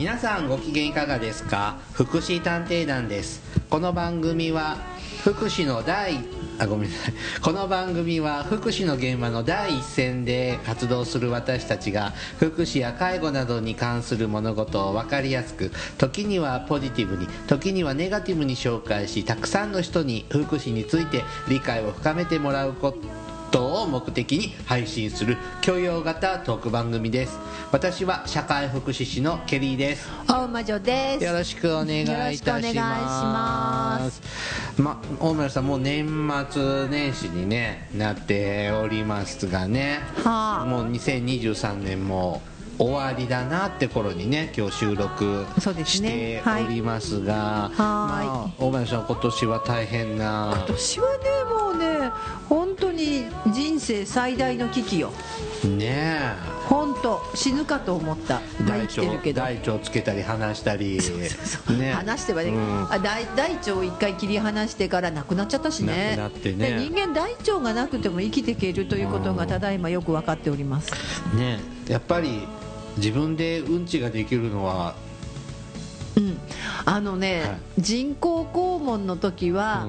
皆さんご機嫌いかがですか？福祉探偵団です。この番組は福祉の第あごめんなさい。この番組は福祉の現場の第一線で活動する私たちが福祉や介護などに関する物事を分かりやすく時にはポジティブに時にはネガティブに紹介したくさんの人に福祉について理解を深めてもらうことを目的に配信する教養型トーク番組です。私は社会福祉士のケリーです。大魔女です。よろしくお願いいたします。ま大村さんもう年末年始に、ね、なっておりますがね。はあ。もう2023年も終わりだなって頃にね今日収録そうですしねておりますが、まあ、大村さん今年は大変な今年はねもうね本当に人生最大の危機よ。ね本当死ぬかと思った。えまあ生きてるけど。大腸つけたり離したり。ね。話してはね、うん。あ大大腸を一回切り離してから亡くなっちゃったしね。亡くなってね。で人間大腸がなくても生きていけるということがうんただいまよく分かっております。ねやっぱり自分でうんちができるのは、うん。あのね、はい。人工肛門の時は、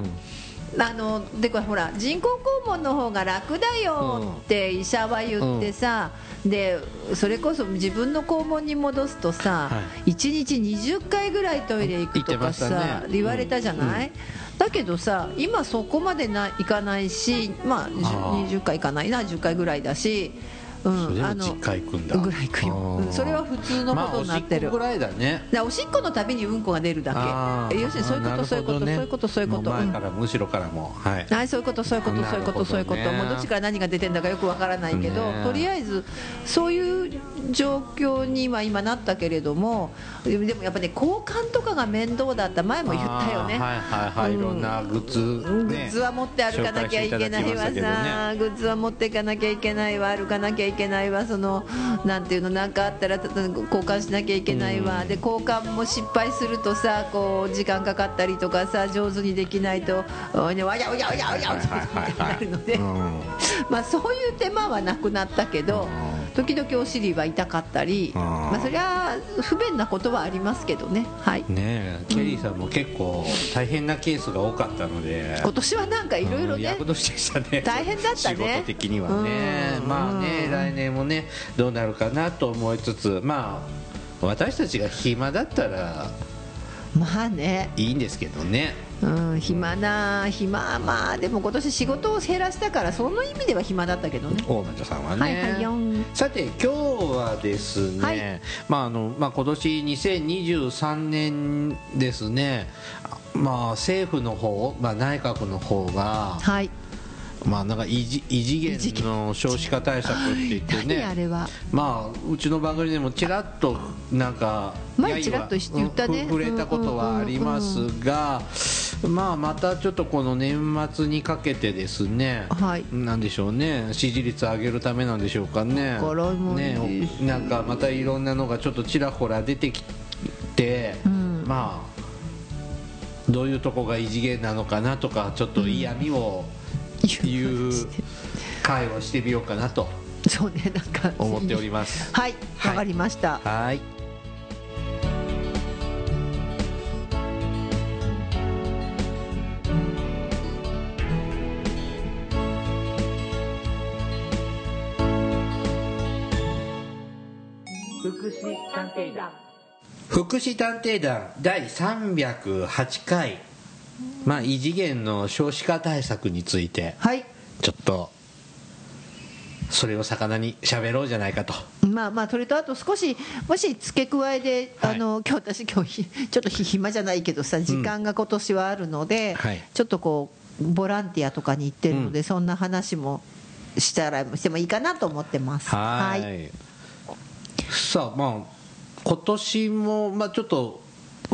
あのでこれほら人工肛門の方が楽だよって医者は言ってさ、でそれこそ自分の肛門に戻すとさ、は1日20回ぐらいトイレ行くとかさ、ね。言われたじゃない、だけどさ今そこまでないかないしまああー。20回いかないな10回ぐらいだし、うそれん、あのも実家行くんだ。ぐらい行くよ、それは普通のことになってる、まあ、おしっこぐらいだね。おしっこのたびにうんこが出るだけ。要するにそういうことそういうこと、そういうことそういうこと。も前からも後ろからも。はい。はい、そういうこと、そういうこと、そういうこと、そういうこと、もうどっちから何が出てんだかよくわからないけど、ね。とりあえず、そういう状況には今なったけれども、でもやっぱね、交換とかが面倒だった、前も言ったよね。はいはいはい、うん。いろんなグッズ、うんグねッズは持って歩かなきゃいけないわさ、グッズは持っていかなきゃいけないわ歩かなきゃいけないわそのなんていうのなんかあったらた交換しなきゃいけないわ、うん。で交換も失敗するとさこう時間かかったりとかさ上手にできないとおいねわやわやわやわやってなるので、うん。まあそういう手間はなくなったけど時々お尻は痛かったり、うん。まあそれは不便なことはありますけどね。はい。ねえケリーさんも結構大変なケースが多かったので今年はなんかいろいろねうんでしたね。大変だったね。仕事的にはね。うん。まあねうん来年もねどうなるかなと思いつつまあ私たちが暇だったらまあね。いいんですけどね。うん、暇な暇まあでも今年仕事を減らしたからその意味では暇だったけどね。大町さんはね、はいはいさて今日はですね、はい。まああのまあ、今年2023年ですね、まあ、政府の方、まあ、内閣の方が、はいまあ、なんか異次異次元の少子化対策って言って何あねれは。まあ、うちの番組でもちらっとなんか前ちらっと言ったね。うん触れたことはありますが、まあ、またちょっとこの年末にかけてですね、はい。なんでしょうね。支持率上げるためなんでしょうかね。ねなんかまたいろんなのがちょっとちらほら出てきて、ん。まあどういうとこが異次元なのかなとかちょっと嫌味を言う会をしてみようかなとそうねなんか思っております。はいはいわかりました、はい。福祉探偵団。福祉探偵団第308回まあ異次元の少子化対策についてはい。ちょっとそれを魚に喋ろうじゃないかと。まあまあそれとあと少しもし付け加えで、はい。あの今日私今日ひ ちょっとひ暇じゃないけどさ時間が今年はあるので、はい。ちょっとこうボランティアとかに行ってるので、そんな話もしたらしてもいいかなと思ってます。はい。さあまあ今年も、まあ、ちょっと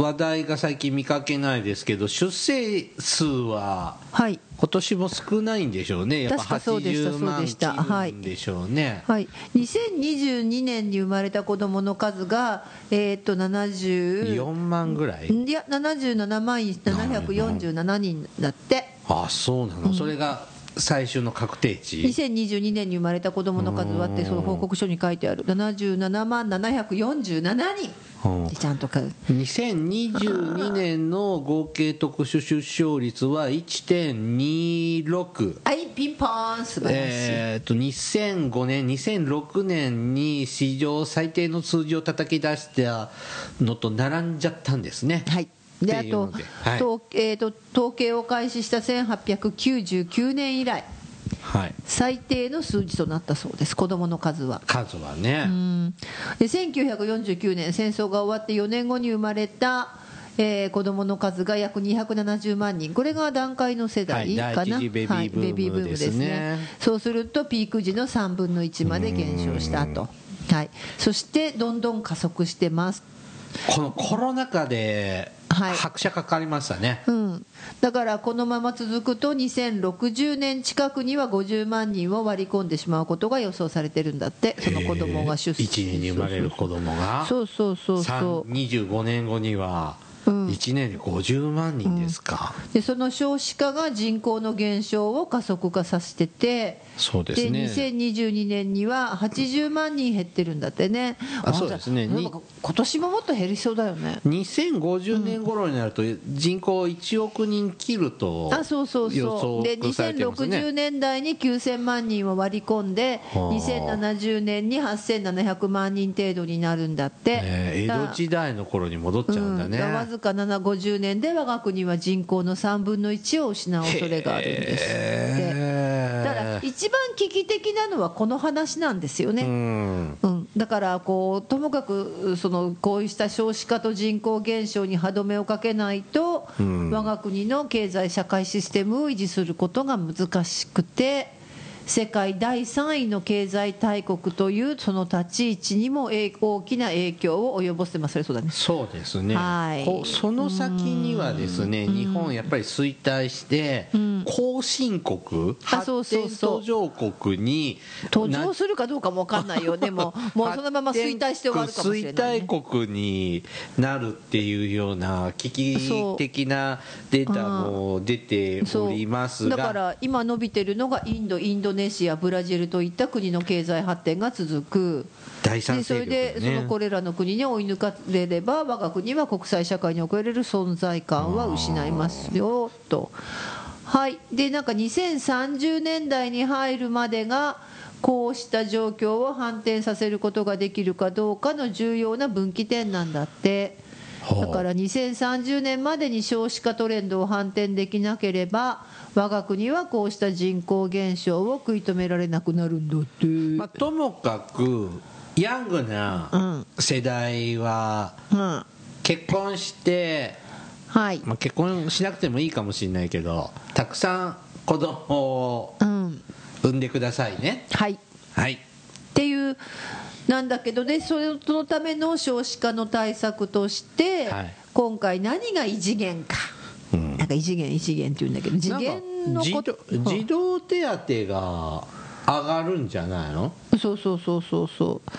話題が最近見かけないですけど出生数ははい。今年も少ないんでしょうね。やっぱ確かそうでした80万そうでした。切るんでしょうね、はい、2022年に生まれた子どもの数が、えー、と70 4万ぐらい？いや77万747人だって。あそうなの、それが最終の確定値。2022年に生まれた子どもの数はってその報告書に書いてある。77万747人。でちゃんと書く2022年の合計特殊出生率は1.26はいピンポーン素晴らしい、えー、と2005年、2006年に史上最低の数字を叩き出したのと並んじゃったんですね。はいであと,、ではい。統えーと統計を開始した1899年以来はい、最低の数字となったそうです。子どもの数は。数はね、うん。で1949年戦争が終わって4年後に生まれた、えー子どもの数が約270万人。これが段階の世代かな、はいベビーブームですね。そうするとピーク時の3分の1まで減少したと、はい、そしてどんどん加速してます。このコロナ禍ではい。拍車かかりましたね、うん、だからこのまま続くと2060年近くには50万人を割り込んでしまうことが予想されてるんだって。その子供が出1年に生まれる子供が。そうそうそうそう。25年後にはうん。1年で50万人ですか、でその少子化が人口の減少を加速化させててそうですね。2022年には80万人減ってるんだってね。あそうですね。今年ももっと減りそうだよね。2050年頃になると人口1億人切るとあそうそう予そう。で測されてますね。2060年代に9000万人を割り込んではあ。2070年に8700万人程度になるんだって、えー江戸時代の頃に戻っちゃうんだね、うん。わずか750年で我が国は人口の3分の1を失う恐れがあるんです一番危機的なのはこの話なんですよね、うん。うん、だからこうともかくそのこうした少子化と人口減少に歯止めをかけないと、うん。我が国の経済社会システムを維持することが難しくて世界第3位の経済大国というその立ち位置にもえ大きな影響を及ぼしてます。そうだね。そうですね、はい。その先にはですね日本やっぱり衰退してん。後進国発展途上国に途な上するかどうかも分かんないよ。でも もうそのまま衰退して終わるかもしれない、ね、衰退国になるっていうような危機的なデータも出ておりますが。だから今伸びてるのがインド。インドネシアブラジルといった国の経済発展が続く。第三でそれでそのこれらの国に追い抜かれれば我が国は国際社会に遅れる存在感は失いますよと。はい。でなんか2030年代に入るまでがこうした状況を反転させることができるかどうかの重要な分岐点なんだって。はあだから2030年までに少子化トレンドを反転できなければ我が国はこうした人口減少を食い止められなくなるんだって、まあ、ともかくヤングな世代はうん。結婚して、はい、まあ、結婚しなくてもいいかもしれないけどたくさん子供をうん、産んでくださいね。はい。っはいなんだけどでそれそのための少子化の対策として、はい。今回何が異次元か、うん。なんか異次元異次元って言うんだけど次元のこ児童児童手当が上がるんじゃないの？そうそうそうそうそう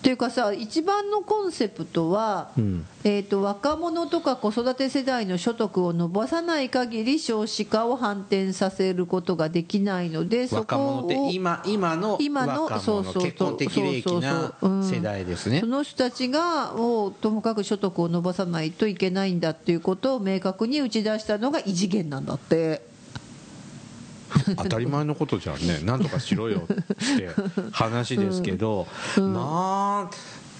っていうかさ一番のコンセプトは、うん。えー、と若者とか子育て世代の所得を伸ばさない限り少子化を反転させることができないのでそ若こを者って今今の今の若そうそうそう者結婚的齢期な世代ですね。その人たちがもうともかく所得を伸ばさないといけないんだっていうことを明確に打ち出したのが異次元なんだって。当たり前のことじゃんね。なんとかしろよって話ですけど、ま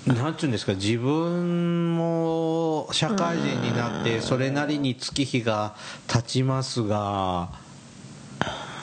あなんていうんですか自分も社会人になってそれなりに月日が経ちますが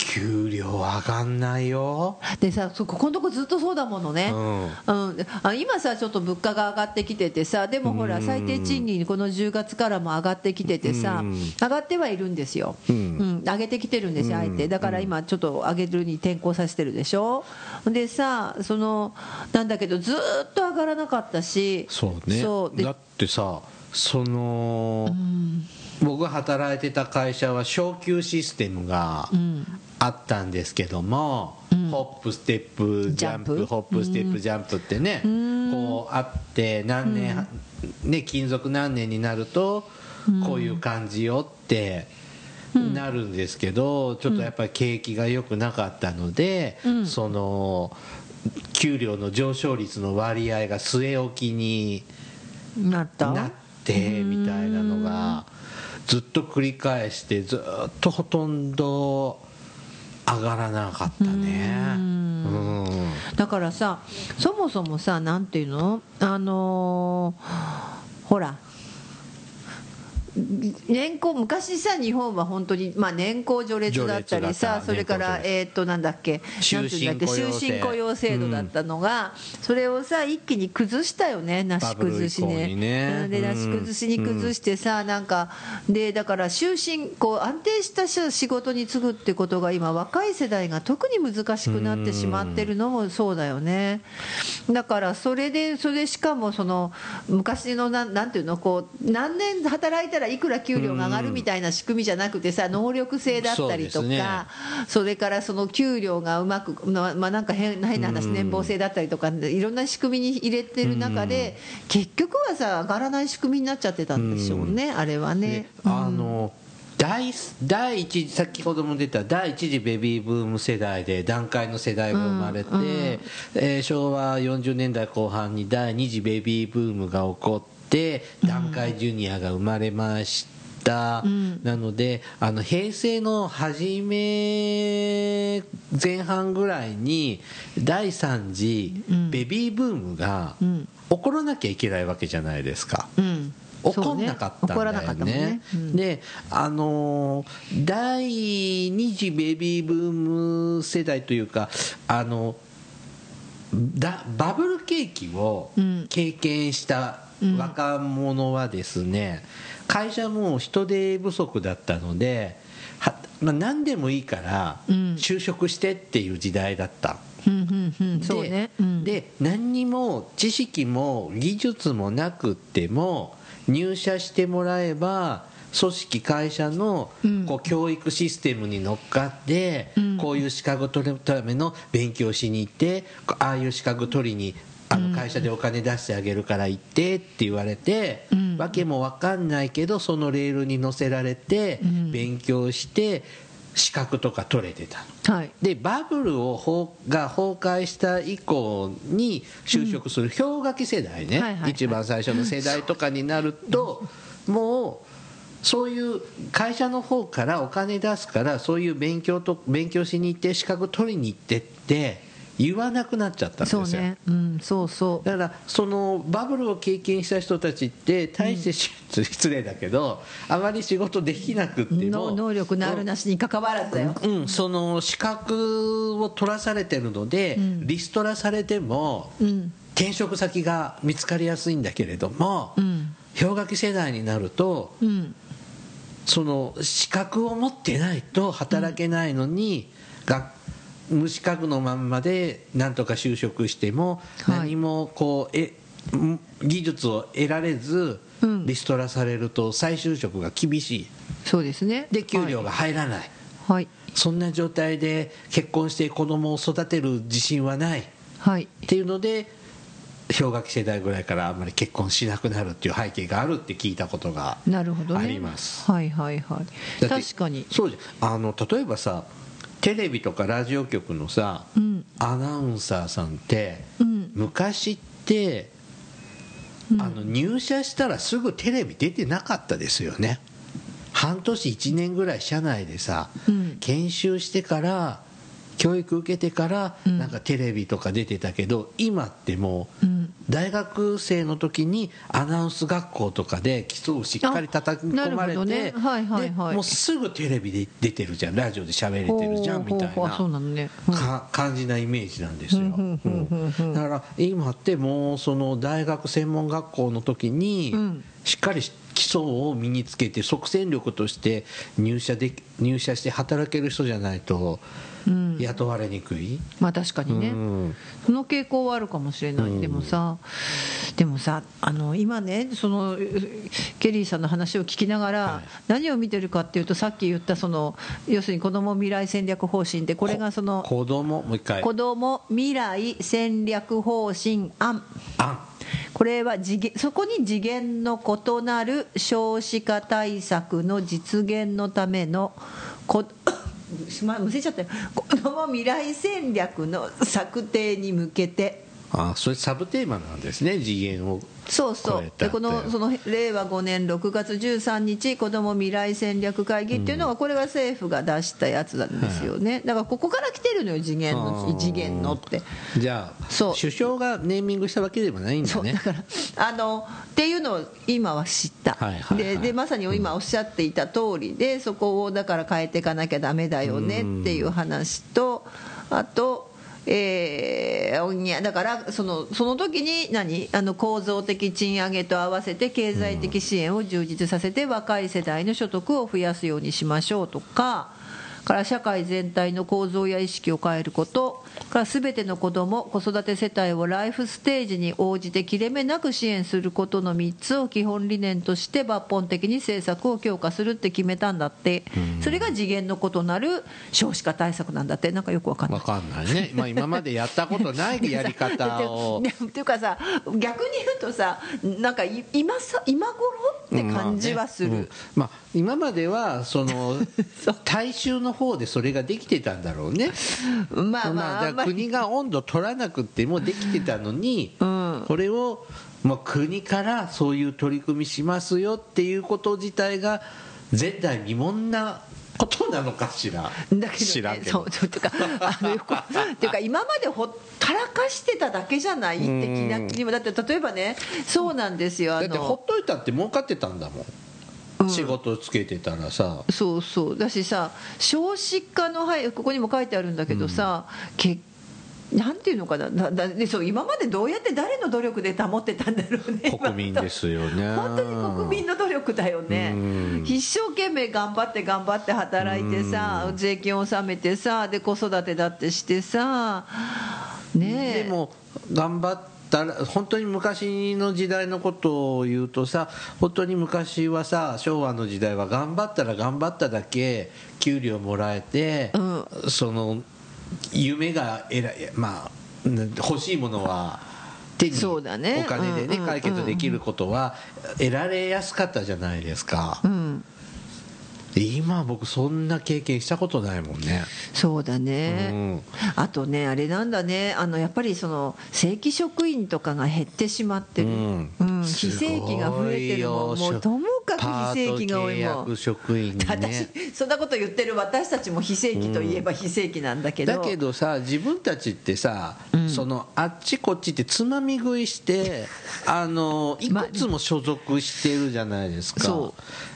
給料上がんないよ。でさそここのとこずっとそうだものね、うん。うん、あ今さちょっと物価が上がってきててさでもほらうん最低賃金この10月からも上がってきててさうん。上がってはいるんですよ、ううん。ん、上げてきてるんですようん。相手だから今ちょっと上げるに転向させてるでしょ。でさそのなんだけどずーっと上がらなかったし。そうね。そう。でだってさその、僕が働いてた会社は昇給システムがんあったんですけども、ホップステップジャンプ？ホップステップジャンプってね、こうあって何年、ね勤続何年になるとこういう感じよってなるんですけど、ちょっとやっぱり景気が良くなかったので、その給料の上昇率の割合が据え置きになってみたいなのがずっと繰り返してずっとほとんど上がらなかったね。うん。だからさそもそもさなんていうの？あのーほら年功昔さ日本は本当に、まあ、年功序列だったりさそれからえーっとなんだっけ終なんていうんだっけ身雇用制終身雇用制度だったのが、それをさ一気に崩したよねなし崩しね。うんでなし崩しに崩してさ、なんかでだから終身こう安定した仕事に就ぐってことが今若い世代が特に難しくなってしまってるのもそうだよね。だからそれでそれでしかもその昔のなんなんていうのこう何年働いたらいくら給料が上がるみたいな仕組みじゃなくてさ能力制だったりとかそれからその給料がうまくまあまあなんか変変な話年俸制だったりとかいろんな仕組みに入れてる中で結局はさ上がらない仕組みになっちゃってたんでしょうねあれはね。で。あの第第一次先ほども出た第一次ベビーブーム世代で段階の世代が生まれて、えー昭和40年代後半に第二次ベビーブームが起こって段階ジュニアが生まれました、なのであの平成の初め前半ぐらいに第三次ベビーブームが起こらなきゃいけないわけじゃないですか。うん。起こんなかったんだよね。ね。うん。で、あのー第二次ベビーブーム世代というか、あのだバブル景気をうん。経験した若者はですね、会社も人手不足だったので、はまあ、何でもいいからうん。就職してっていう時代だった。うんうんうん。そうね。うん。で何にも知識も技術もなくっても入社してもらえば組織会社のうん。こう教育システムに乗っかってうん。こういう資格を取るための勉強しに行ってああいう資格取りにあの会社でお金出してあげるから行ってって言われてうん。わけも分かんないけどそのレールに乗せられてうん。勉強して資格とか取れてたの。はい。でバブルを崩が崩壊した以降に就職する氷河期世代ね、はいはいはい。一番最初の世代とかになるともうそういう会社の方からお金出すからそういう勉強と勉強しに行って資格取りに行ってって言わなくなっちゃったんですよ。そうね。うんそうそう。だからそのバブルを経験した人たちって大してし、失礼だけどあまり仕事できなくってもの能力のあるなしに関わらずだよ。うん、その資格を取らされてるので、ん。リストラされても、うん。転職先が見つかりやすいんだけれども、うん。氷河期世代になるとうん。その資格を持ってないと働けないのに、が無資格のまんまでなんとか就職してもはい。何もこうえん技術を得られずうん。リストラされると再就職が厳しい。そうですね。で給料が入らない、はい。そんな状態で結婚して子供を育てる自信はない。っはい。ていうので氷河期世代ぐらいからあんまり結婚しなくなるっていう背景があるって聞いたことがなるほどね。ありますはいはい。はい確かに。そうじゃんあの例えばさテレビとかラジオ局のさ、うんアナウンサーさんって、うん昔って、うん。あの入社したらすぐテレビ出てなかったですよね。半年1年ぐらい社内でさ、うん。研修してから教育受けてからうん。なんかテレビとか出てたけど、今ってもううん。大学生の時にアナウンス学校とかで基礎をしっかり叩き込まれあなるほどね。て、はいはい。もうすぐテレビで出てるじゃん。ラジオで喋れてるじゃんみたいなね。うん。か感じなイメージなんですよ、うんだから今ってもうその大学専門学校の時にうん。しっかり基礎を身につけて即戦力として入社で入社して働ける人じゃないとうん。雇われにくい、まあ確かにね、うん。その傾向はあるかもしれない、うん。でもさでもさあの今ねそのケリーさんの話を聞きながら、はい。何を見てるかっていうとさっき言ったその要するに子ども未来戦略方針でこれがその子供？もう一回。子ども未来戦略方針案。あこれは次元そこに次元の異なる少子化対策の実現のためのこ すまむせちゃったよ。子ども未来戦略の策定に向けてあそれサブテーマなんですね次元をそうそう。でこのその令和5年6月13日子ども未来戦略会議っていうのがこれが政府が出したやつなんですよね。だからここから来てるのよ次元あのー。次元のって。じゃあそう。首相がネーミングしたわけでもないんだね。だからあのっていうのを今は知った、はいはいはい。ででまさに今おっしゃっていた通りでそこをだから変えていかなきゃダメだよねっていう話とあとえーだからそのその時に何？あの構造的賃上げと合わせて経済的支援を充実させて若い世代の所得を増やすようにしましょうとか。から社会全体の構造や意識を変えることから全ての子ども子育て世帯をライフステージに応じて切れ目なく支援することの3つを基本理念として抜本的に政策を強化するって決めたんだって。それが次元の異なる少子化対策なんだってなんかよくわかんないわかんないね、まあ、今までやったことないやり方を。っていうかさ逆に言うとさなんかい今さ今頃って感じはする、まあね。うん。まあ、今まではその 大衆の方でそれができてたんだろうね。まあ。まあだ国が温度取らなくてもできてたのに、ん。これをもう国からそういう取り組みしますよっていうこと自体が前代未聞なことなのかしら。だけどね、知らんけど。そうそうて いうかあのよくっていうか今までほったらかしてただけじゃないって気な気にもだって例えばねそうなんですよあだってほのっといたって儲かってたんだもん、仕事つけてたらさ。そうそう。だしさ少子化のはいここにも書いてあるんだけどさ、けなんていうのかな？だだでそう今までどうやって誰の努力で保ってたんだろうね国民ですよね。本当に国民の努力だよね。うん。一生懸命頑張って頑張って働いてさ税金を納めてさで子育てだってしてさねえ。でも頑張ったら本当に昔の時代のことを言うとさ本当に昔はさ昭和の時代は頑張ったら頑張っただけ給料もらえて、その夢がえらいまあ欲しいものは手にそうだね。お金でねうんうんうん。解決できることは得られやすかったじゃないですか。うん今僕そんな経験したことないもんね。そうだうね、ん。あとねあれなんだね。あのやっぱりその正規職員とかが減ってしまってる、うん。うん。非正規が増えてるももうともかく非正規が多いもん職員ね。私そんなこと言ってる私たちも非正規といえば非正規なんだけど、だけどさ自分たちってさ、そのあっちこっちってつまみ食いして あのいくつも所属してるじゃないですか、そ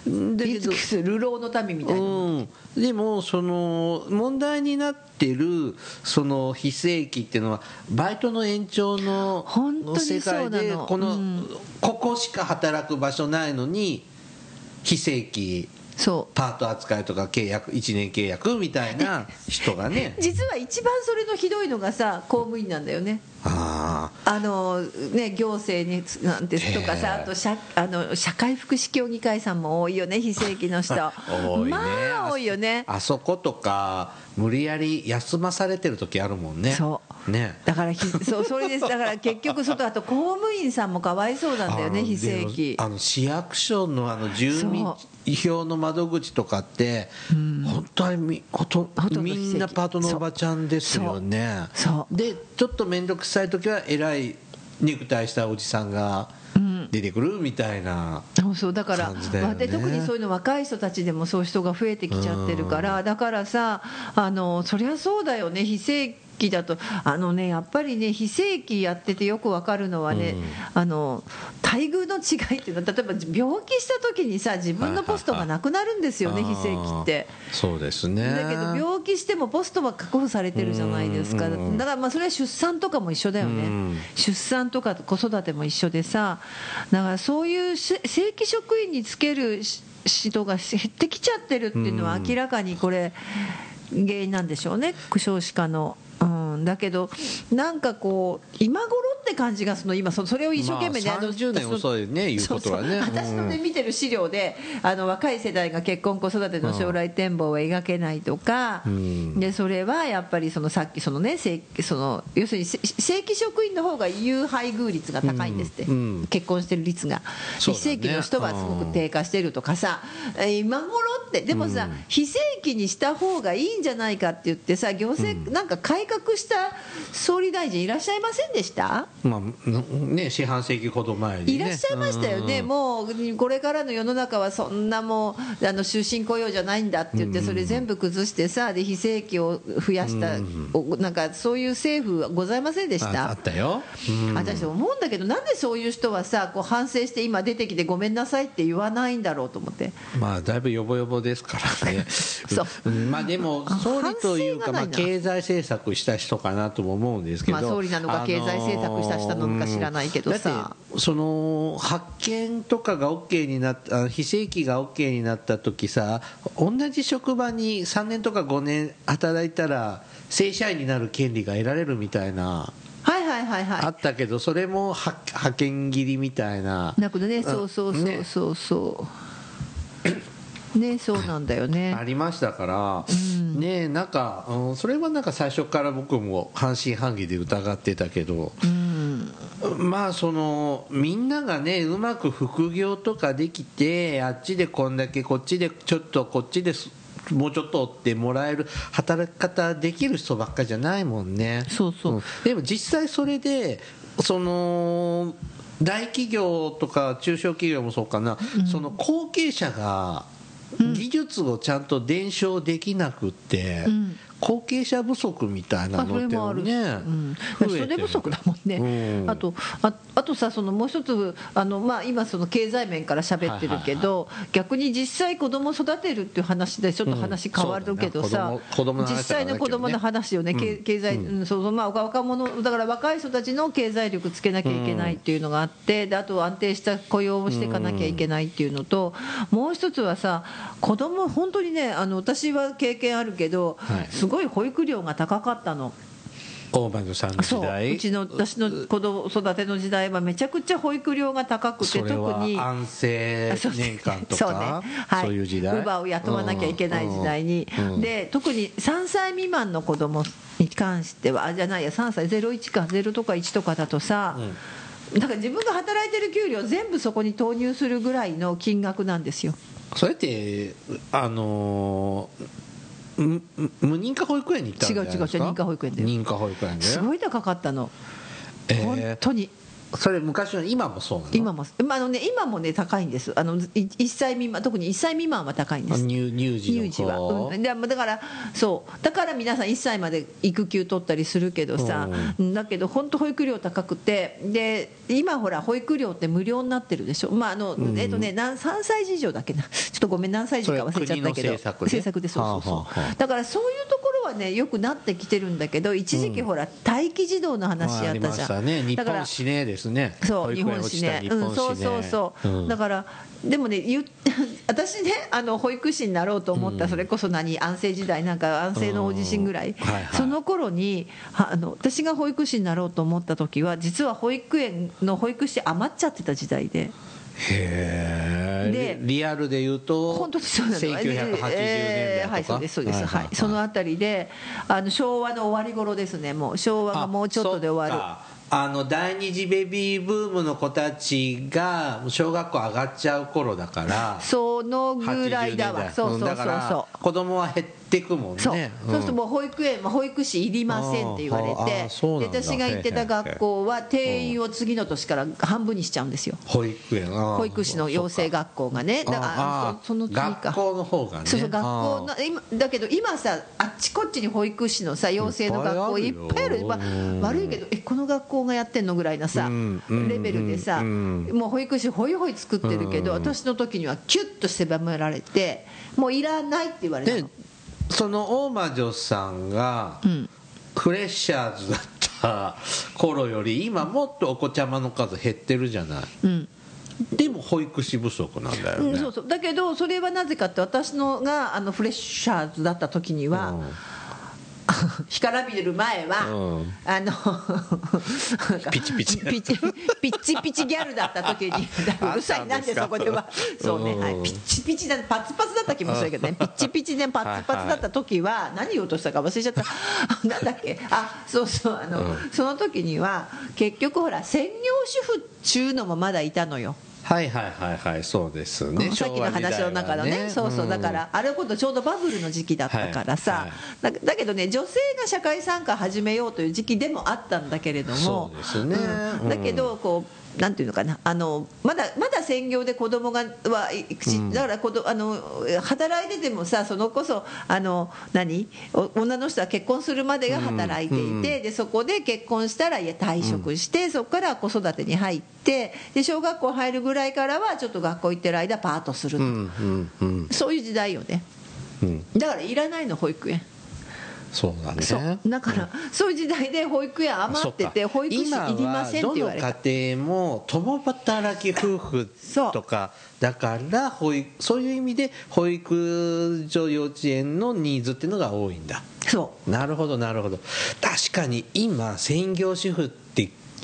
だけど流浪の民みたいな、うん、でもその問題になってるその非正規っていうのはバイトの延長の本当に世界でこの、うん。ここしか働く場所ないのに非正規そう。パート扱いとか契約1年契約みたいな人がね。実は一番それのひどいのがさ公務員なんだよね。ああのね、行政につなんてとかさあと社あの社会福祉協議会さんも多いよね非正規の人。多いね。まあ多いよね。あそことか無理やり休まされてる時あるもんね。そう。ね。だからひそうそれです。だから結局 外あと公務員さんもかわいそうなんだよね非正規。あの市役所のあの住民票の窓口とかって、本当にみほとみんなパートのおばちゃんですよね。でちょっと面倒くさい時は偉い肉体したおじさんが出てくるみたいな、そうそう。だからで特にそういうの若い人たちでもそういう人が増えてきちゃってるからだからさあのそりゃそうだよね。非正規だとあのねやっぱりね非正規やっててよくわかるのはね、あの待遇の違いっていうのは例えば病気した時にさ自分のポストがなくなるんですよね非正規って。そうですね。だけど病気してもポストは確保されてるじゃないですか。だからまあそれは出産とかも一緒だよね。うん。出産とか子育ても一緒でさだからそういうし正規職員につけるし人が減ってきちゃってるっていうのは明らかにこれ原因なんでしょうね。少子化の。うん、だけどなんかこう今頃って感じがその。今そそれを一生懸命ね、まああの30年遅いね言うことはね。私のね見てる資料であの若い世代が結婚子育ての将来展望を描けないとか、ん。でそれはやっぱりそのさっきそのね正その要するにせ正規職員の方が有配偶率が高いんですって、うんうん。結婚してる率が、ね。非正規の人はすごく低下してるとかさ、えー今頃って。でもさ、非正規にした方がいいんじゃないかって言ってさ行政なんか改革した総理大臣いらっしゃいませんでした？まあね四半世紀ほど前に、ね、いらっしゃいましたよね、もうこれからの世の中はそんなもうあの終身雇用じゃないんだって言って、それ全部崩してさ、で非正規を増やした、おなんかそういう政府はございませんでしああたっ。たよ、うん。私思うんだけどなんでそういう人はさこう反省して今出てきてごめんなさいって言わないんだろうと思って。まあだいぶヨボヨボですからね。そう。うん。まあでも総理というかまあ経済政策した人かなとも思うんですけど、まあ総理なのか経済政策した人なのか知らないけどさ。うんだってその発見とかが OK になったあ非正規が OK になった時さ同じ職場に3年とか5年働いたら正社員になる権利が得られるみたいなはいはいはいあはったけどそれもは派遣切りみたいな。いなくね。そうそうそうねそうそう。ねそうなんだよね。ありましたから、ねなんか、うんそれはなんか最初から僕も半信半疑で疑ってたけど、まあそのみんながねうまく副業とかできてあっちでこんだけこっちでちょっとこっちですもうちょっとってもらえる働き方できる人ばっかじゃないもんね。そうそう。ん。でも実際それでその大企業とか中小企業もそうかな、その後継者が技術をちゃんと伝承できなくって、ん後継者不足みたいなのってれもね、うん、人手不足だもんね、うん。あとああとさそのもう一つあの、まあ、今その経済面から喋ってるけど、逆に実際子供育てるっていう話でちょっと話変わるけどさ、実際の子供の話をね、経経済、うん。そうそう。まあ、若者だから若い人たちの経済力つけなきゃいけないっていうのがあってであと安定した雇用をしていかなきゃいけないっていうのと、もう一つはさ子供本当にねあの私は経験あるけど、はいすごい保育料が高かったの。大魔さんの時そう。代うちの私の子供育ての時代はめちゃくちゃ保育料が高くて特それはに。安政年間とそうね。かはい、そういう時代。乳母を雇わなきゃいけない時代に、で特に3歳未満の子供に関してはあじゃないや3歳01か0とか1とかだとさ、だから自分が働いてる給料全部そこに投入するぐらいの金額なんですよ。それってあのーむ無認可保育園に行ったんじゃないですか違う違う違う認可保育園で認可保育園ですごい高かったの、えー本当にそれ昔の今もそうなの？今も、まああのね、今もね高いんです。あのい1歳未満特に1歳未満は高いんです。乳乳児の乳児は、子うん、でだからそう。だから皆さん1歳まで育休取ったりするけどさ、だけど本当保育料高くて。で今ほら保育料って無料になってるでしょ？まああの、えっとね何3歳児以上だっけな？ちょっとごめん何歳児か忘れちゃったけど。政策ね。でそうそうそう、だからそういうところはねよくなってきてるんだけど一時期ほら、待機児童の話やったじゃん、ね。日だから本死ねですね。そう日本史ね。うん、そうそうそう、うん。だからでもね 私ねあの保育士になろうと思った、それこそ何安政時代なんか安政の大地震ぐらい、その頃にはあの私が保育士になろうと思った時は実は保育園の保育士余っちゃってた時代でへえでリアルで言うと本当にそうなの。1980年代はいそうですそうです。はい、そのあたりであの昭和の終わり頃ですねもう。昭和がもうちょっとで終わる。あの第二次ベビーブームの子たちが小学校上がっちゃう頃だから。そのぐらいだ80わそうそうそうそう。子供は減ってくもんね。そう、ん。そうするともう保育園、まあ、保育士いりませんって言われて私が行ってた学校は定員を次の年から半分にしちゃうんですよ。保育園保育士の養成学校がね。だからそその次か。学校の方がね。そうそう学校あの今だけど今さあっちこっちに保育士のさ養成の学校いっぱいある。まあうん悪いけどえこの学校がやってんのぐらいなさレベルでさうんもう保育士ホイホイ作ってるけどうん。私の時にはキュッと狭められてもういらないって言われたでのその大魔女さんがうん。フレッシャーズだった頃より今もっとお子ちゃまの数減ってるじゃない。うん。でも保育士不足なんだよね、うん、そうそう。だけどそれはなぜかって私のがあのフレッシャーズだった時には、あ干からびる前は、うん。あのピチピチ。ピチピッチピチギャルだった時にうるさいなんでそこではそうね、はい、ピッチピチだパツパツだった気もするけどね。ピッチピチでパツパツだった時は何言おうとしたか忘れちゃった。なんだっけ？あそうそうあの、その時には結局ほら専業主婦っちゅうのもまだいたのよはいはいはいはいそうですね。さっきの話の中のねそうそうだからあれほどちょうどバブルの時期だったからさ、はいはい。だだけどね女性が社会参加始めようという時期でもあったんだけれどもそうですね。うん。だけどこうなんていうのかな。あのまだまだ専業で子供がはいしだから子どあの働いててもさそのこそあの何？お女の人は結婚するまでが働いていて、でそこで結婚したらいや退職して、そこから子育てに入ってで小学校入るぐらいからはちょっと学校行ってる間パートすると、うんうんうん。そういう時代よね。うん。だからいらないの保育園そうだね。そう。だから、そういう時代で保育園余ってて保育士いりませんって言われた今はどの家庭も共働き夫婦とかだから保育そういう意味で保育所幼稚園のニーズっていうのが多いんだ。そなるほどなるほど。確かに今専業主婦ってう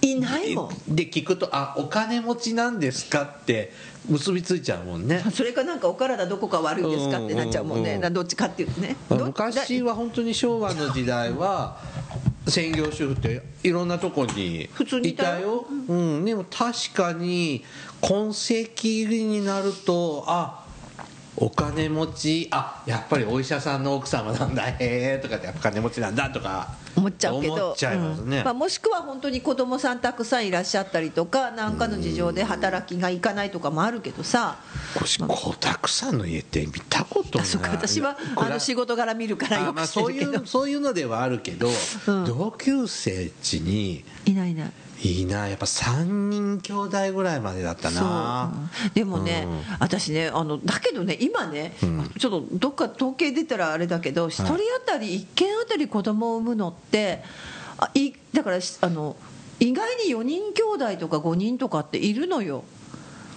いないもん。で聞くとあお金持ちなんですかって結びついちゃうもんね。それかなんかお体どこか悪いですかってなっちゃうもんね、うん。うんうんどっちかっていうとね。ど昔は本当に昭和の時代は専業主婦っていろんなとこに普通にいいたよたよ、うん、でも確かに今世紀になるとあお金持ち？あやっぱりお医者さんの奥様なんだ。へえとかってやっぱ金持ちなんだとか。思っちゃうけど。思っちゃいますね。うん。まあ、もしくは本当に子供さんたくさんいらっしゃったりとか何かの事情で働きがいかないとかもあるけどさ。私子だくさんの家って見たことない。私はあの仕事柄見るからよく知ってあまあそういるけどうそういうのではあるけど、うん。同級生地にいないいないいいな。やっぱ3人兄弟ぐらいまでだったな。でもね、うん。私ねあのだけどね今ね、ん。ちょっとどっか統計出たらあれだけど一人当たり1軒当たり子供を産むのってあいだからしあの意外に4人兄弟とか5人とかっているのよ。うん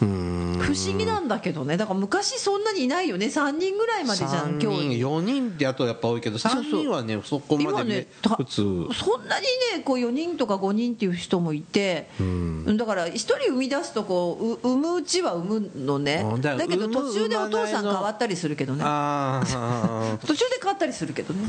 不思議なんだけどね。だから昔そんなにいないよね。3人ぐらいまでじゃん3今日人4人ってやとやっぱ多いけど3人はねそこま今でねねた普通。そんなにねこう4人とか5人っていう人もいて、ん。だから1人生み出すとこうう産むうちは産むのね。うんだけど途中でお父さん変わったりするけどね。ああ 途中で変わったりするけどね、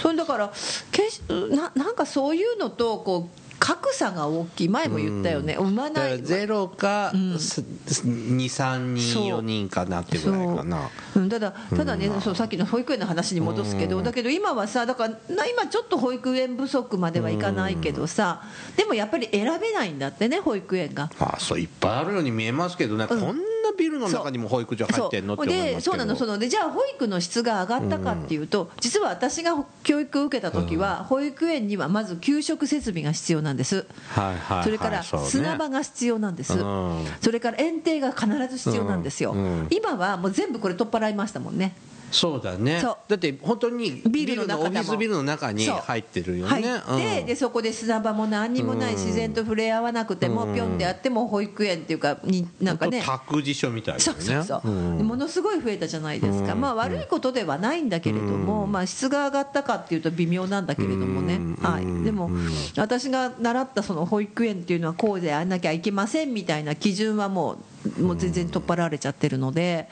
それだからけしななんかそういうのとこう格差が大きい。前も言ったよね、産まだからないゼロかん。23人そう。4人かなってぐらいかな。ただただね、そうさっきの保育園の話に戻すけど、だけど今はさだからな今ちょっと保育園不足まではいかないけどさ、でもやっぱり選べないんだってね保育園が。あそういっぱいあるように見えますけどね、こん。なビルの中にも保育所入ってんのって思いますけど。でそうなのその。でじゃあ保育の質が上がったかっていうと、実は私が教育を受けた時は、保育園にはまず給食設備が必要なんです、はいはいはいそれから砂場が必要なんです、うん。それから園庭が必ず必要なんですよ、うんうん。今はもう全部これ取っ払いましたもんねそうだね。そう。だって本当にビルのオフィスビルの中にそう。入ってるよ入ねって、うん。でそこで砂場も何にもない、うん自然と触れ合わなくても、うん。ぴょんであっても保育園っていうかになんかね。託児所みたいそうだよね。そうそう、ん。でものすごい増えたじゃないですか、うん。まあ悪いことではないんだけれども、まあ質が上がったかっていうと微妙なんだけれどもね、うん。はい、でもうん。私が習ったその保育園っていうのはこうでやらなきゃいけませんみたいな基準はもうもう全然取っ払われちゃってるので、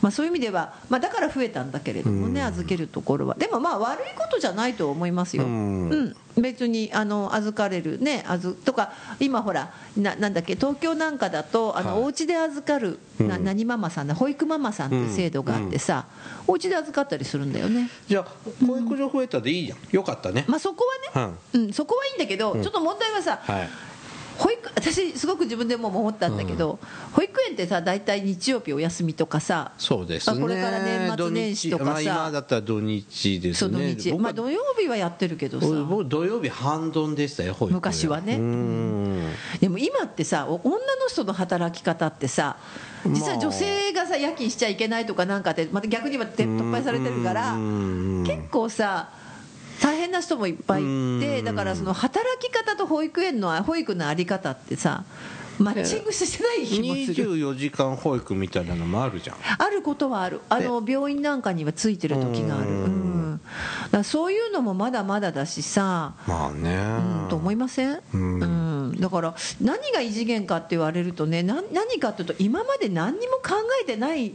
まあ、そういう意味では、まあ、だから増えたんだけれどもね、預けるところは。でもまあ悪いことじゃないと思いますよ、ううん。ん別にあの預かれるねあずとか今ほらななんだっけ東京なんかだとあの、はい。お家で預かるなうん。何ママさんだ保育ママさんっていう制度があってさ、お家で預かったりするんだよね。じゃあ保育所増えたでいいじゃん。よかったね。まあそこはね、うん、そこはいいんだけど、ちょっと問題はさ、はい保育私すごく自分でも思ったんだけど、保育園ってさ大体日曜日お休みとかさそうですね。まあこれから年末年始とかさ土日。まあ今だったら土日ですね。日、僕はまあ土曜日はやってるけどさ。僕土曜日半ドンでしたよ保育園。昔はね。うん。でも今ってさお女の人の働き方ってさ実は女性がさ夜勤しちゃいけないとかなんかってまた逆に今て突廃されてるからうん。結構さ大変な人もいっぱいいてうん。だからその働き方と保育園の保育の在り方ってさマッチングしてない気もする。24時間保育みたいなのもあるじゃん。あることはある。あの病院なんかにはついてる時がある、うん。うん、だそういうのもまだまだだしさ、まあね、うん、と思いません、うん。うん。だから何が異次元かって言われるとねな何かっていうと今まで何にも考えてない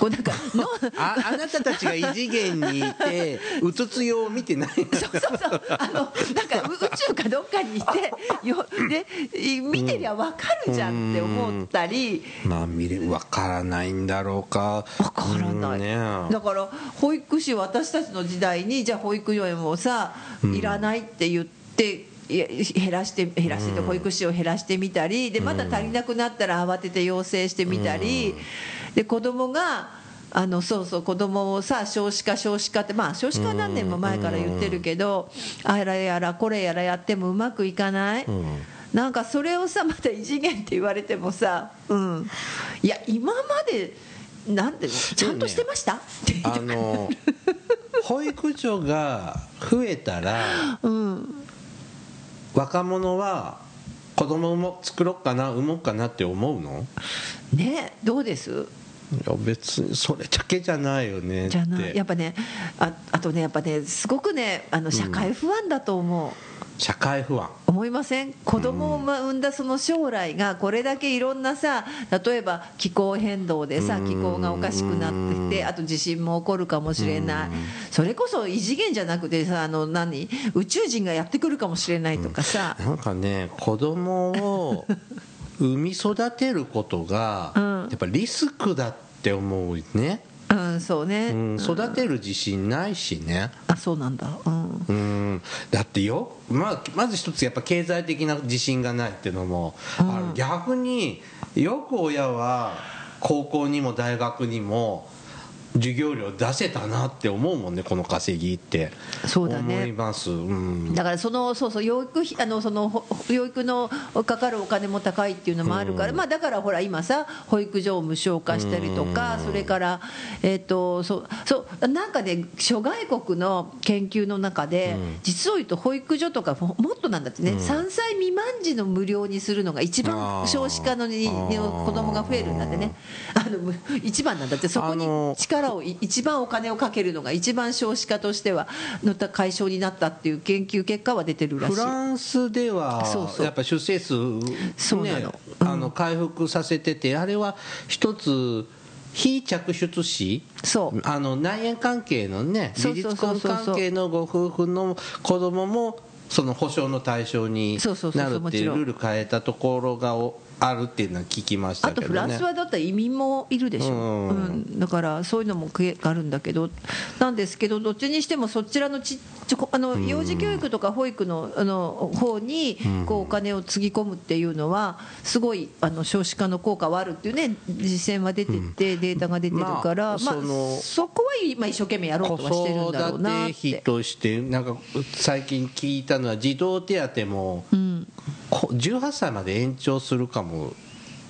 こうなんかのああなたたちが異次元にいてうつつよを見てない。そうそうそう。あのなんかう宇宙かどっかにいてよでい見てりゃ分かるじゃんって思ったり。まあ見れ分からないんだろうか。わからない、うんね。だから保育士私たちの時代にじゃあ保育園をさ、いらないって言って減らして減らしてて保育士を減らしてみたりでまた足りなくなったら慌てて要請してみたり、で子供があのそうそう子供をさ少子化少子化ってまあ少子化は何年も前から言ってるけど、あらやらこれやらやってもうまくいかない、なんかそれをさまた異次元って言われてもさ、うん、いや今までなんてちゃんとしてました、って言いたあくなるの保育所が増えたら うん若者は子供も作ろうかな産もうかなって思うの？ねどうです？いや別にそれだけじゃないよねって。じゃない。やっぱねああとねやっぱねすごくねあの社会不安だと思う、社会不安。思いません？子供を産んだその将来がこれだけいろんなさ例えば気候変動でさ気候がおかしくなってきてあと地震も起こるかもしれない。それこそ異次元じゃなくてさあの何？宇宙人がやってくるかもしれないとかさ、なんかね子供を産み育てることが うん。やっぱリスクだって思うね、うん、そうね、うん、育てる自信ないしね。あそうなんだ。うん。うん。だってよ、まあ、まず一つやっぱ経済的な自信がないっていうのもある、逆によく親は高校にも大学にも授業料出せたなって思うもんねこの稼ぎって。そうだね。思います、うん、だからそのそうそう養育費あのそのほ養育のかかるお金も高いっていうのもあるから、まあだからほら今さ保育所を無償化したりとか、それからえっ、とそうそうなんかね諸外国の研究の中で、実を言うと保育所とかももっとなんだってね、3歳未満児の無料にするのが一あ番ー少子化のにの子供が増えるんだってね。あのむ一番なんだってそこに力をい一番お金をかけるのが一番少子化としてはの解消になったっていう研究結果は出てるらしい。フランスではやっぱ出生数、ねそうなの。あの回復させててあれは一つ非着出子そう。あの内縁関係のね事実婚関係のご夫婦の子供もその保証の対象になるっていうルール変えたところがおあるっていうのは聞きましたあとけどね。フランスはだったら移民もいるでしょ、うん。うん。だからそういうのもけあるんだけど。なんですけどどっちにしてもそちらのちちあの幼児教育とか保育のあの方にこうお金をつぎ込むっていうのはすごいあの少子化の効果はあるっていうね実践は出てて、データが出てるから、まあまあそこは今一生懸命やろ子うとはしてるんだろう育なって。費としてなんか最近聞いたのは児童手当もうん、こ18歳まで延長するかも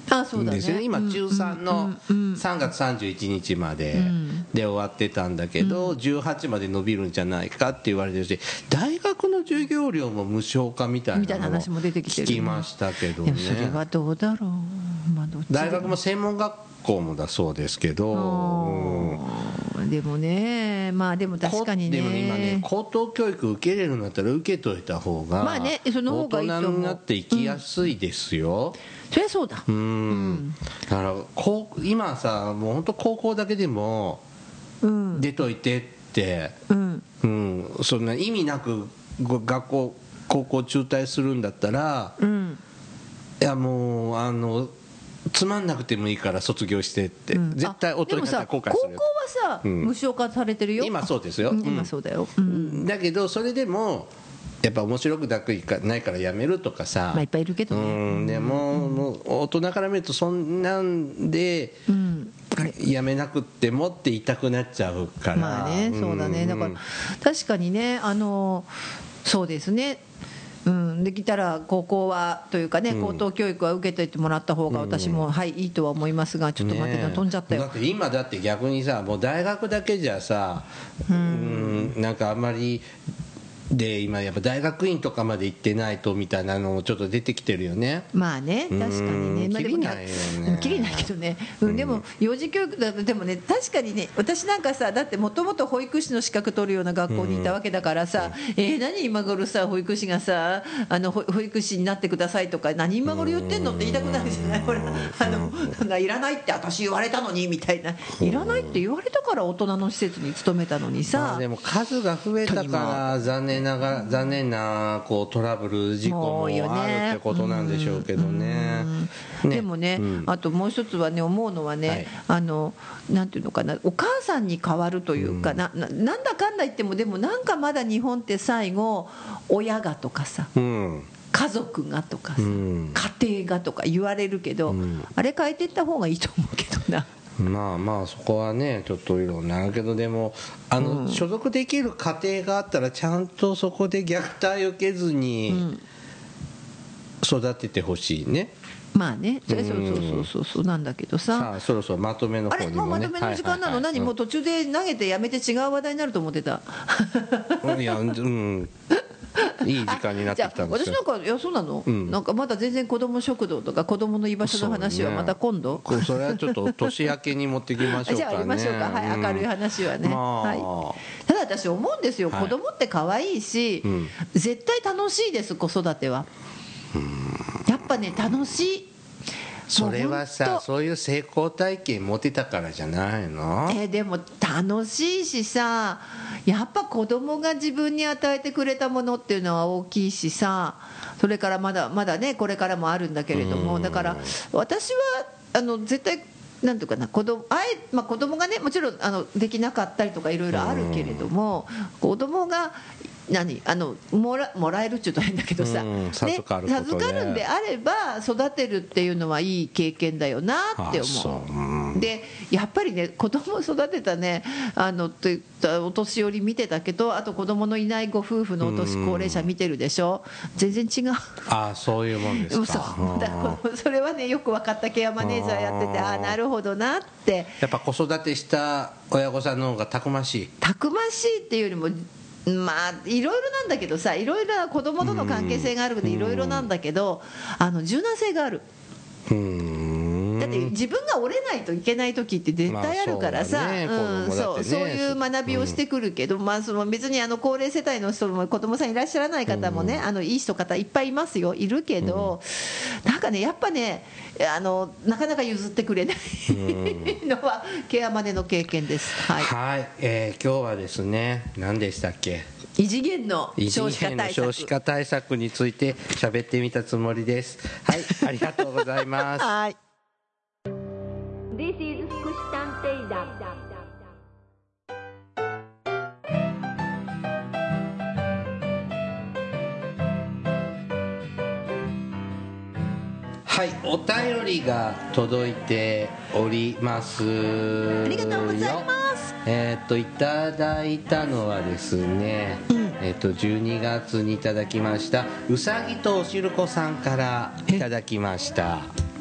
あそうだね。ですよね。今中3のうんうんうん3月31日までん。で終わってたんだけど18まで伸びるんじゃないかって言われてるし大学の授業料も無償化みたいな話も出てきてる聞きましたけどね。はどうだろう、まあ、どっちで大学も専門学校もだそうですけどうんうん。でもねまあでも確かにね。でも今ね高等教育受けれるんだったら受けといた方がまあねその方がいいと大人になって生きやすいですよ。そりゃそうだ。うん。だからこう今さもう本当高校だけでもうん。出といてって、うん。うん、そんな意味なくご学校高校中退するんだったらうん。いやもうあのつまんなくてもいいから卒業してって、うん。絶対大人になったら後悔する高校はさ、うん。無償化されてるよ。今そうですよ。今そうだよ、うん。だけどそれでもやっぱ面白くなくいかないからやめるとかさ、まあいっぱいいるけどね。うん。でも,、もう大人から見るとそんなんでうん。やめなくってもって言いたくなっちゃうから。まあねそうだね。だから確かにねあのそうですねうん、できたら高校はというかね、高等教育は受けててもらった方が私も、はいいいとは思いますがちょっと待って飛んじゃったよ。だって今だって逆にさもう大学だけじゃさうんなんかあんまりで今やっぱ大学院とかまで行ってないとみたいなのもちょっと出てきてるよね。まあね確かにね、うんまあ、でもないよね。きりないけどね、うん、でも幼児教育だとでもね確かにね私なんかさだってもともと保育士の資格取るような学校にいたわけだからさ、えー何今頃さ保育士がさあの保保育士になってくださいとか何今頃言ってんのって言いたくなるじゃない？ほらあのそんないらないって私言われたのにみたいな。いらないって言われたから大人の施設に勤めたのにまさ、あでも数が増えたから残念ながら残念なこうトラブル事故もあるってことなんでしょうけどね。ね。でもね、うん。あともう一つはね思うのはね、はい。あのなんていうのかなお母さんに代わるというか、なななんだかんだ言ってもでもなんかまだ日本って最後親がとかさうん。家族がとかさ、うん。家庭がとか言われるけど、うん。あれ変えていった方がいいと思うけどな。まあまあそこはねちょっといろんなあるけどでもあの、所属できる家庭があったらちゃんとそこで虐待を受けずに育ててほしいね、まあね、それうん。そうそうそうそうそうなんだけどさ。さあそろそろまとめのあれ方にもね。もうまとめの時間なの、はいはい。はい何？もう途中で投げてやめて違う話題になると思ってた。うん。いやうんいい時間になってきたんですよ。私なんかいやそうなの、ん。なんかまだ全然子ども食堂とか子どもの居場所の話はまた今度、そうねれはちょっと年明けに持ってきましょうかね。じゃあやりましょうか、はい、ん。明るい話はね、まあ。はい、ただ私思うんですよ、はい。子供って可愛いし、ん。絶対楽しいです子育ては。やっぱね楽しいそれはさそういう成功体験持てたからじゃないの？えーでも楽しいしさやっぱ子供が自分に与えてくれたものっていうのは大きいしさそれからまだまだねこれからもあるんだけれどもだから私はあの絶対なんていうかな子供あえ、まあ、子供がねもちろんあのできなかったりとかいろいろあるけれども子供が何？あのもらもらえるっていうと変だけどさ、うんね。授かるんであれば育てるっていうのはいい経験だよなって思う。う。う。でやっぱりね子供を育てたねあのといったお年寄り見てたけどあと子供のいないご夫婦のお年高齢者見てるでしょ？全然違う。ああそういうもんですそうかだからそれはねよく分かったケアマネージャーやっててああなるほどなって。やっぱ子育てした親御さんの方がたくましい。たくましいっていうよりもまあいろいろなんだけどさいろいろな子供との関係性があるのでいろいろなんだけどあの柔軟性がある。うん。って自分が折れないといけない時って絶対あるからさ、まあそうそうそういう学びをしてくるけど、まあ、その別にあの高齢世帯の人も子供さんいらっしゃらない方もね、あのいい人方いっぱいいますよいるけど、なんかねやっぱねあのなかなか譲ってくれないのはケアまでの経験です。はい。はい、えー今日はですね何でしたっけ？異次元の少子化対策。少子化対策について喋ってみたつもりです。はい。ありがとうございます。はい This is 福祉探偵団はいお便りが届いております。あありがとうございます。えーっといただいたのはですね、えーっと12月にいただきましたうさぎとおしるこさんからいただきました。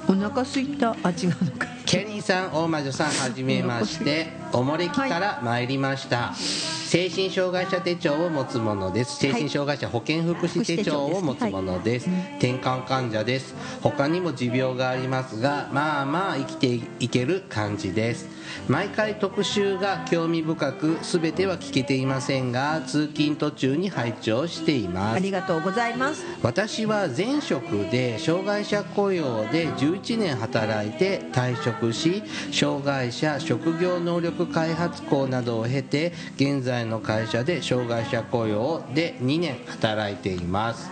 お腹すいた。あ違うのかケリーさん大魔女さんはじめまして。おもれきから参りました、精神障害者手帳を持つものです。精神障害者保健福祉手帳を持つものです、転換患者です。他にも持病がありますがまあまあ生きていける感じです。毎回特集が興味深く全ては聞けていませんが通勤途中に拝聴しています。ありがとうございます。私は前職で障害者雇用で11年働いて退職し障害者職業能力開発校などを経て現在の会社で障害者雇用で2年働いています。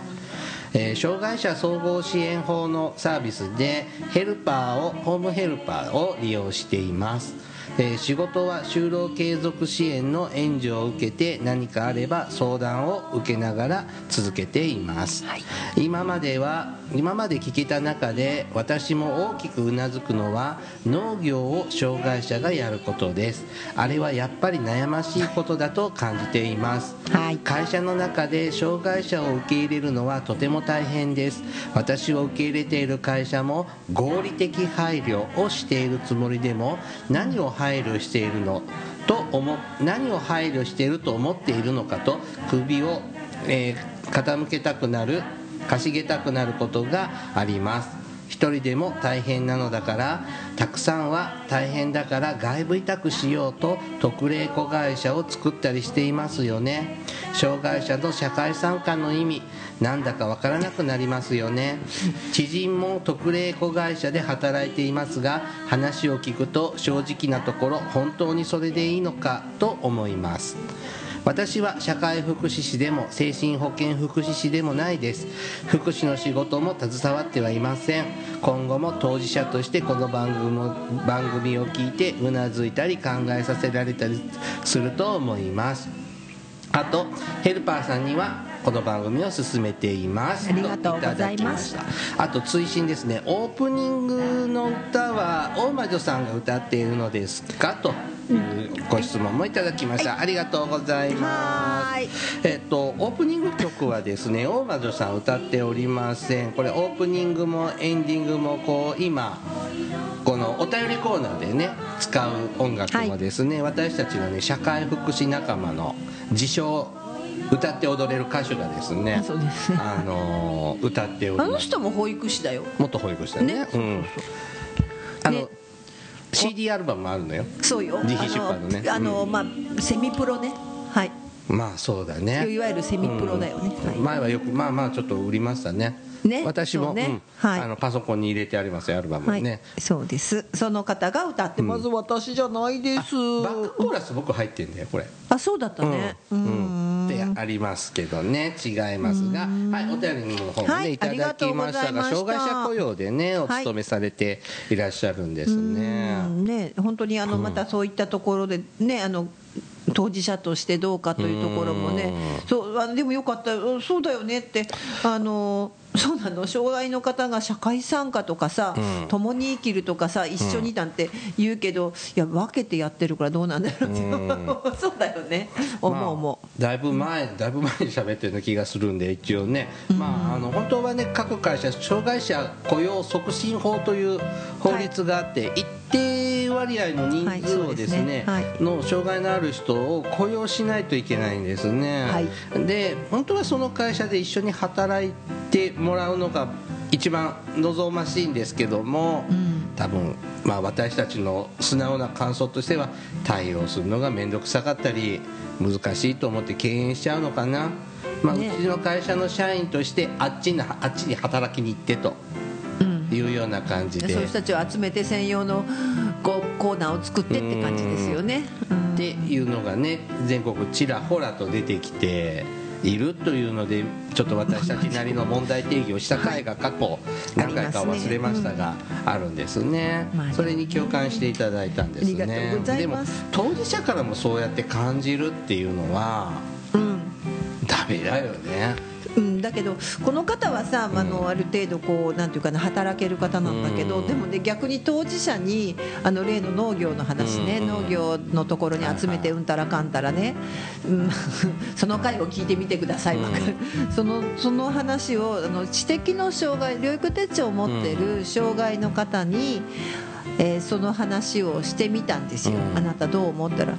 えー障害者総合支援法のサービスでヘルパーをホームヘルパーを利用しています。えー仕事は就労継続支援の援助を受けて何かあれば相談を受けながら続けています、今までは今まで聞けた中で私も大きくうなずくのは農業を障害者がやることです。あれはやっぱり悩ましいことだと感じています。はい。会社の中で障害者を受け入れるのはとても大変です。私を受け入れている会社も合理的配慮をしているつもりでも何を配慮しているのと思何を配慮していると思っているのかと首をえー傾けたくなるかしげたくなることがあります。一人でも大変なのだからたくさんは大変だから外部委託しようと特例子会社を作ったりしていますよね。障害者の社会参加の意味なんだかわからなくなりますよね。知人も特例子会社で働いていますが話を聞くと正直なところ本当にそれでいいのかと思います。私は社会福祉士でも精神保健福祉士でもないです。福祉の仕事も携わってはいません。今後も当事者としてこの番組も番組を聞いてうなずいたり考えさせられたりすると思います。あとヘルパーさんにはこの番組を進めています。ありがとうございます。あと追伸ですね。オープニングの歌は大魔女さんが歌っているのですか？とご質問もいただきました、ありがとうございます。えっとオープニング曲はですね 大魔女さん歌っておりません。これオープニングもエンディングもこう今このお便りコーナーでね使う音楽もですね、私たちのね社会福祉仲間の自称歌って踊れる歌手がですねそうです。ねあのー歌っておりあの人も保育士だよ。元保育士だね。ね。うん。あの、ね CD アルバムもあるのよ。そうよ。自費出版のね。あの、まあセミプロね。はい。まあそうだね。いわゆるセミプロだよね、はい。前はよくまあまあちょっと売りましたねね。私も。ね。うん。はい。あのパソコンに入れてありますよアルバム。はい、ね、そうです。その方が歌ってます、私じゃないです。バックコーラス僕入ってんだよこれ。あそうだったね。ううん。んうん。ありますけどね。違いますが。はいお便りの方もね、はいい、ただきましたが障害者雇用でねおはい。勤めされていらっしゃるんですね、うん。ね本当にあのまたそういったところでねあの当事者としてどうかというところもね。そうでもよかった。うんそうだよねってあの そうなの。障害の方が社会参加とかさ、うん。共に生きるとかさ一緒になんて言うけど、いや分けてやってるからどうなんだろうって、そうだよね。思う思う、まあ、だいぶ前だいぶ前に喋ってるような気がするんで一応ね、まあ、あの本当はね各会社障害者雇用促進法という法律があって、一定割合の人数をですすね。ね,、はい。の障害のある人を雇用しないといけないんですね、はい。で本当はその会社で一緒に働いてもらうのが一番望ましいんですけども、多分、まあ、私たちの素直な感想としては対応するのが面倒くさかったり難しいと思って敬遠しちゃうのかな、まあね。うちの会社の社員としてあっちにあっちに働きに行ってとうんいうような感じで。でそういう人たちを集めて専用のこうコーナーを作ってって感じですよね。うん。っていうのがね全国ちらほらと出てきているというのでちょっと私たちなりの問題定義をした回が過去何回か忘れましたがあるんですね。まあそれに共感していただいたんですね。でも当事者からもそうやって感じるっていうのはうん。ダメだよねうん、だけどこの方はさあのある程度こうなんていうかな働ける方なんだけど、うん。でもね逆に当事者にあの例の農業の話ね、うん農業のところに集めてうんたらかんたらね、うん、その回を聞いてみてください、そのその話をあの知的の障害療育手帳を持ってる障害の方に、えーその話をしてみたんですよ、うん。あなたどう思ったら、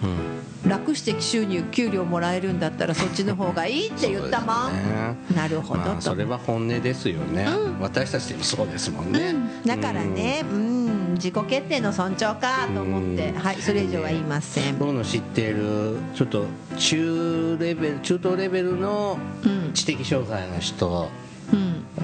楽して収入給料もらえるんだったらそっちの方がいいって言ったもん、ね。なるほどと、まあ、それは本音ですよね、うん。私たちでもそうですもんね、うん。だからね、うん、自己決定の尊重かと思って、うん。はい、それ以上は言いません。僕の知っているちょっと中レベル中等レベルのうん。知的障害の人、う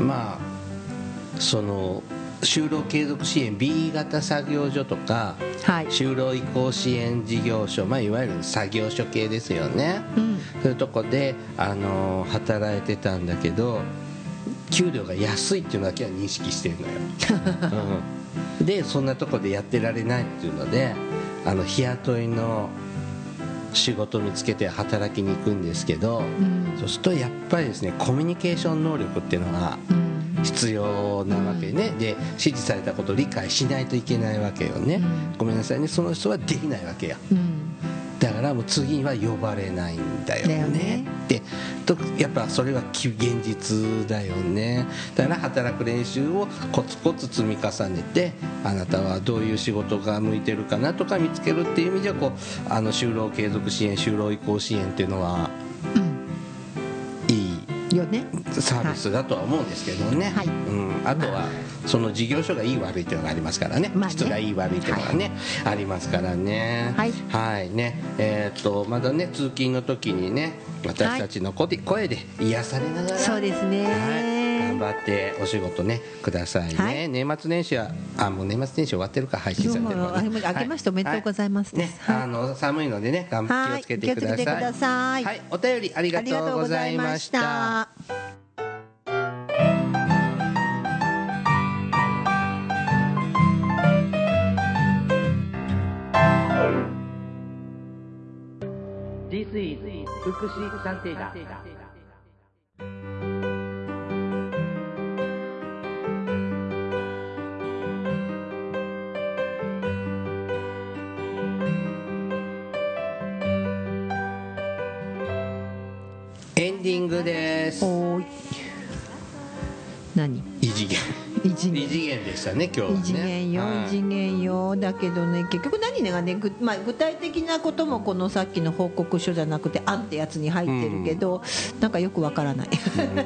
ん、まあその就労継続支援 B 型作業所とかはい、就労移行支援事業所、まあ、いわゆる作業所系ですよね、うん、そういうとこで、あの働いてたんだけど給料が安いっていうのだけは認識してるのよ、うん、でそんなとこでやってられないっていうのであの日雇いの仕事を見つけて働きに行くんですけど、ん。そうするとやっぱりですねコミュニケーション能力っていうのがうん、必要なわけね、で指示されたことを理解しないといけないわけよね、うん。ごめんなさいね。その人はできないわけようん、だからもう次は呼ばれないんだよね。ね。ってとやっぱそれはき現実だよね。だから働く練習をコツコツ積み重ねてあなたはどういう仕事が向いてるかなとか見つけるっていう意味ではこうあの就労継続支援就労移行支援っていうのはよね。サービスだとは思うんですけどね、はい。うん、あとはその事業所がいい悪いっていうのがありますからね,、まあね。質がいい悪いっていうのがね、ありますからね。はい。ね。えーっとまだね通勤の時にね私たちの声で声で癒されながらそうですね。はい、頑張ってお仕事ねくださいね、はい。年末年始はあもう年末年始終わってるか配信されてるか。ら、どうもあけましておめでとうございます。はね、はい。あの寒いのでね気をつけてください。はい、お便りありがとうございました This is 福祉探偵団です。おーい。何？異次元異次元。異次元でしたね今日はね。異次元よ、はい。異次元よ。だけどね結局何がねぐ、まあ、具体的なこともこのさっきの報告書じゃなくて「あん」ってやつに入ってるけど、なんかよくわからない。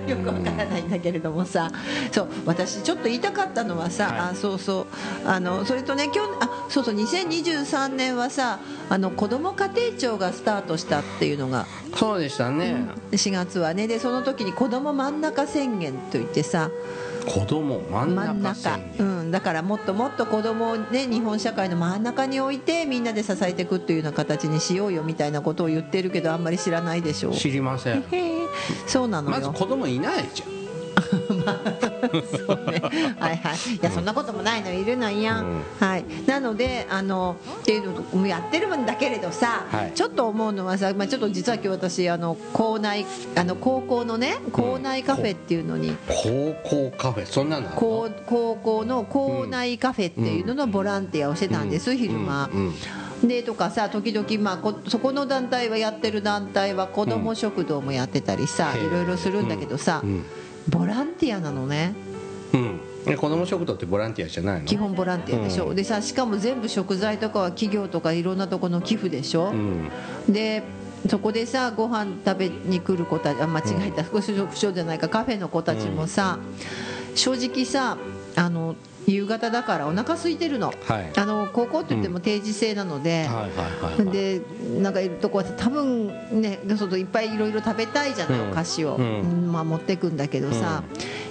よくわからないんだけれどもさ。そう私ちょっと言いたかったのはさ、はい。あそうそう。あのそれとね今日あそうそう2023年はさあの子ども家庭庁がスタートしたっていうのがそうでしたね、4月はね。でその時に子ども真ん中宣言といってさ子供真ん中うん、だからもっともっと子供をね日本社会の真ん中に置いてみんなで支えていくっていうような形にしようよみたいなことを言ってるけどあんまり知らないでしょう。知りません。へえそうなのよ。まず子供いないじゃんそうね。はいはい。いやそんなこともないの。いるのよ、うん。はい。なのであのっていうのもやってるんだけれどさ、はい。ちょっと思うのはさ、まあ、ちょっと実は今日私あの校内あの高校のね校内カフェっていうのに、高校カフェ？そんなの高高校の校内カフェっていうののボランティアをしてたんです、昼間、でとかさ時々、まあ、こそこの団体はやってる団体は子ども食堂もやってたりさ、うんいろいろするんだけどさ、うんボランティアなのね。うん。え子供食堂ってボランティアじゃないの？基本ボランティアでしょ、うん。でさしかも全部食材とかは企業とかいろんなとこの寄付でしょ、うん。でそこでさご飯食べに来る子たちあ間違えた。福祉所じゃないか。カフェの子たちもさ、正直さあの夕方だからお腹空いてるの,、はい。あの高校って言っても定時制なので、でなんかいるとこは多分ね外いっぱいいろいろ食べたいじゃない、うん。お菓子を、うん。うんまあ、持ってくんだけどさ、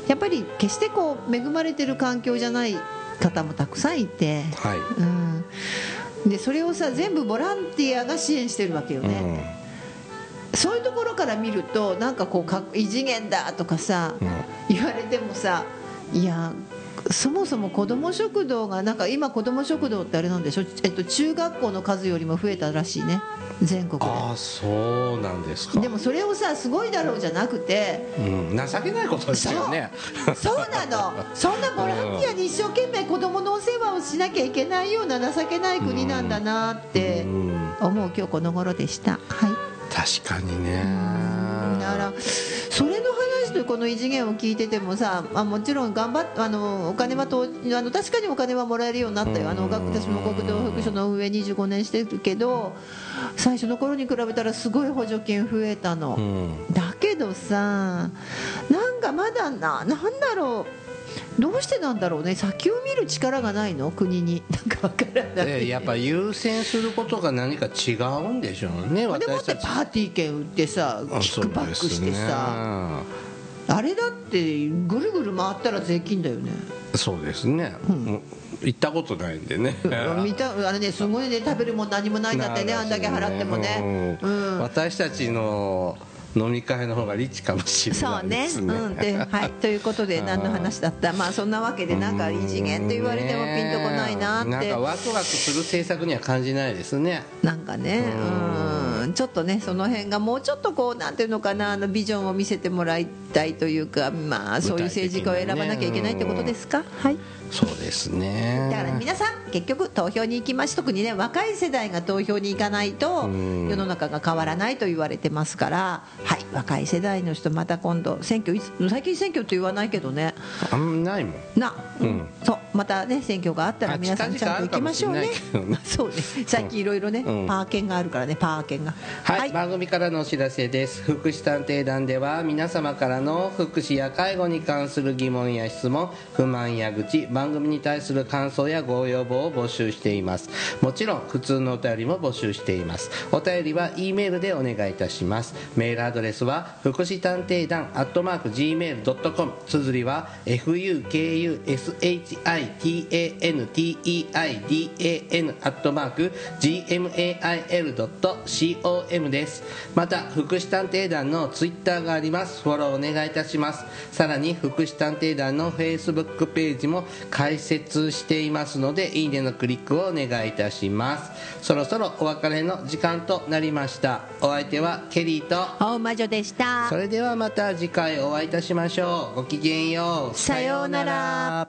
やっぱり決してこう恵まれてる環境じゃない方もたくさんいて、はい。うん、でそれをさ全部ボランティアが支援してるわけよね、そういうところから見るとなんかこうか異次元だとかさ、うん。言われてもさいやそもそも子ども食堂がなんか今子ども食堂ってあれなんでしょ、えっと、中学校の数よりも増えたらしいね。全国ああそうなんですか。ででもそれをさすごいだろうじゃなくて。うん、情けないことですよね。そう。なの。そんなボランティアに一生懸命子どものお世話をしなきゃいけないような情けない国なんだなって。うん。思う今日この頃でした。はい。確かにねこの異次元を聞いててもさあもちろん頑張っあのお金はとあの確かにお金はもらえるようになったよ。あの学私も国道保育所の運営25年してるけど最初の頃に比べたらすごい補助金増えたの、うん。だけどさなんかまだななんだろう。どうしてなんだろうね。先を見る力がないの？国に。なんかわからない。でやっぱ優先することが何か違うんでしょうねでも私たち。ってパーティー券売ってさあキックバックしてさ、あれだってぐるぐる回ったら税金だよね。そうですね、うん。行ったことないんでね。見たあれねすごいね食べるもん何もないんだってねあんだけ払ってもね。うん。うん。私たちの飲み会の方がリッチかもしれそなうねいですね。うん。ではい。ということで何の話だった？まあそんなわけでなんか異次元と言われてもピンとこないなって。なんかワクワクする政策には感じないですね。なんかね。うんちょっとねその辺がもうちょっとこうなんていうのかなあのビジョンを見せてもらいたいというかまあそういう政治家を選ばなきゃいけないってことですか？はい。そうですね。だから皆さん結局投票に行きまし特にね若い世代が投票に行かないとうん。世の中が変わらないと言われてますから。はい。若い世代の人また今度選挙いつ最近選挙って言わないけどね。あんまないもん。な、うん。そう。またね選挙があったらあ皆さんちゃんと行きましょうね。ねそうね。最近いろいろね、うん。パー券があるからね。パー券がはい、番組からのお知らせです。福祉探偵団では皆様からの福祉や介護に関する疑問や質問不満や愚痴番組に対する感想やご要望を募集しています。もちろん普通のお便りも募集しています。お便りは E メールでお願いいたします。メールアドレスは福祉探偵団アットマーク Gmail.com 綴りは fukushitanteidan アットマーク gmail.com です。また福祉探偵団のツイッターがあります。フォローお願いいたします。さらに福祉探偵団のフェイスブックページも開設していますのでいいねのクリックをお願いいたします。そろそろお別れの時間となりました。お相手はケリーと青魔女でした。それではまた次回お会いいたしましょう。ごきげんよう。さようなら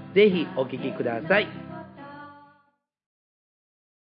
ぜひお聴きください。